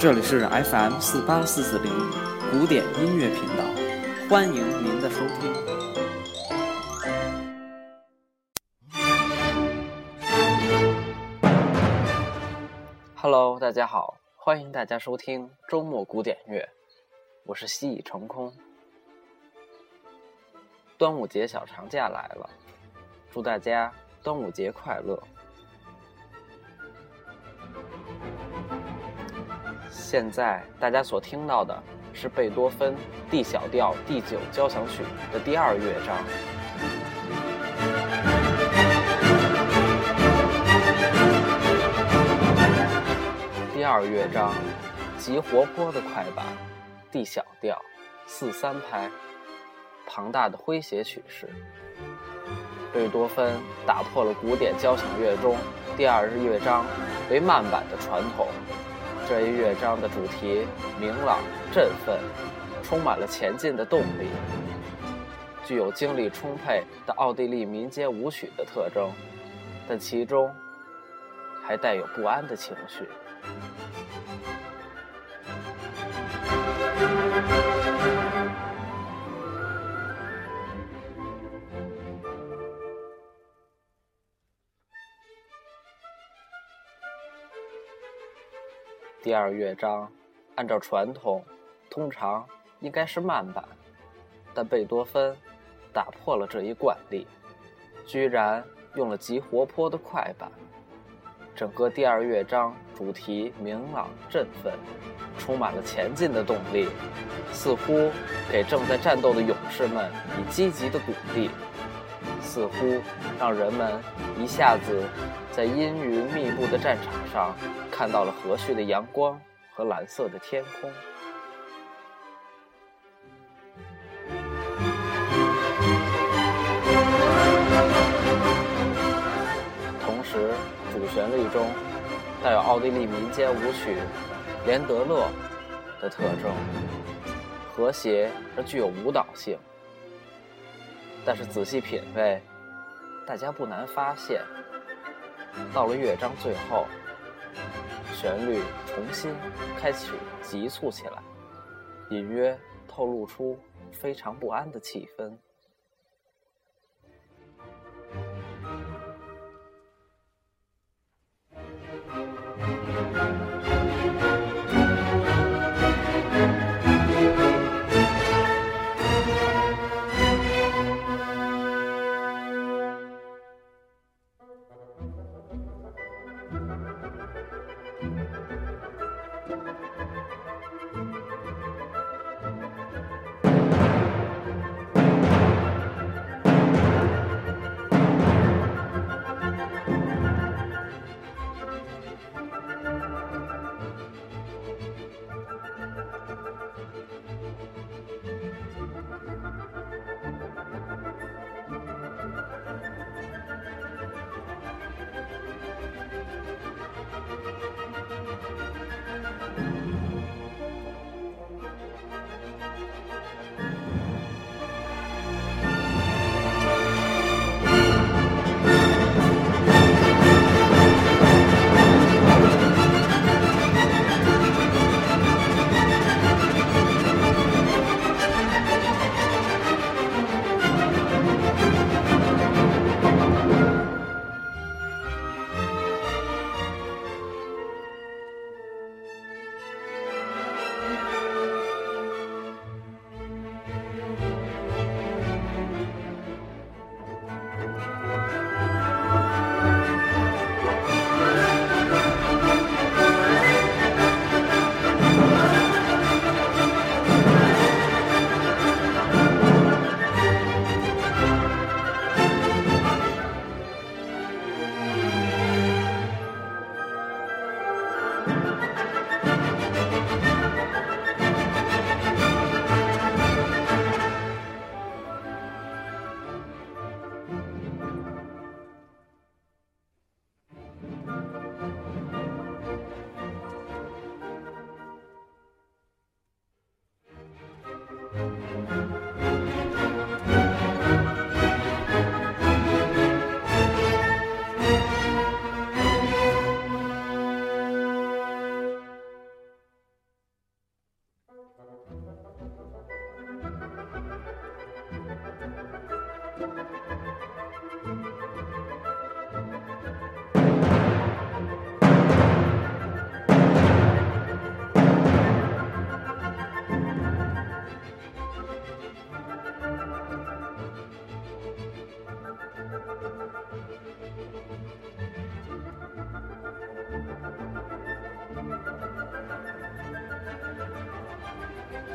这里是 FM 四八四四零古典音乐频道，欢迎您的收听。Hello，大家好，欢迎大家收听周末古典乐，我是西已成空。端午节小长假来了，祝大家端午节快乐！现在大家所听到的是贝多芬 D 小调第九交响曲的第二乐章。第二乐章，极活泼的快板，D 小调，四三拍，庞大的诙谐曲式。贝多芬打破了古典交响乐中第二乐章为慢板的传统。这一乐章的主题明朗、振奋，充满了前进的动力，具有精力充沛的奥地利民间舞曲的特征，但其中还带有不安的情绪。第二乐章，按照传统，通常应该是慢板，但贝多芬打破了这一惯例，居然用了极活泼的快板。整个第二乐章主题明朗振奋，充满了前进的动力，似乎给正在战斗的勇士们以积极的鼓励，似乎让人们一下子在阴云密布的战场上。看到了和煦的阳光和蓝色的天空，同时主旋律中带有奥地利民间舞曲《连德勒》的特征，和谐而具有舞蹈性。但是仔细品味，大家不难发现，到了乐章最后。旋律重新开始急促起来，隐约透露出非常不安的气氛。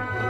Bye.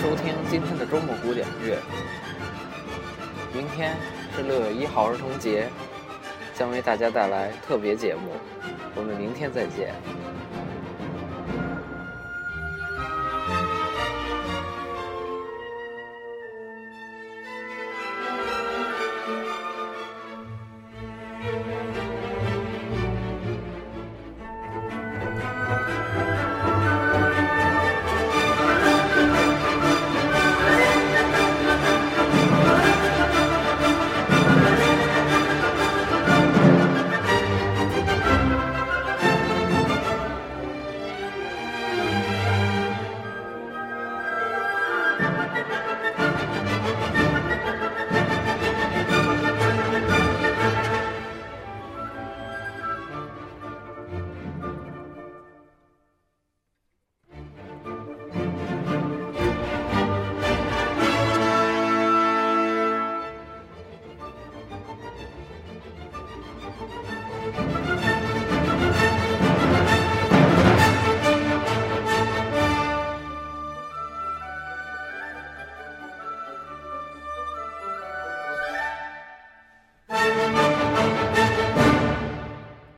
收听今天的周末古典乐。明天是六月一号儿童节，将为大家带来特别节目。我们明天再见。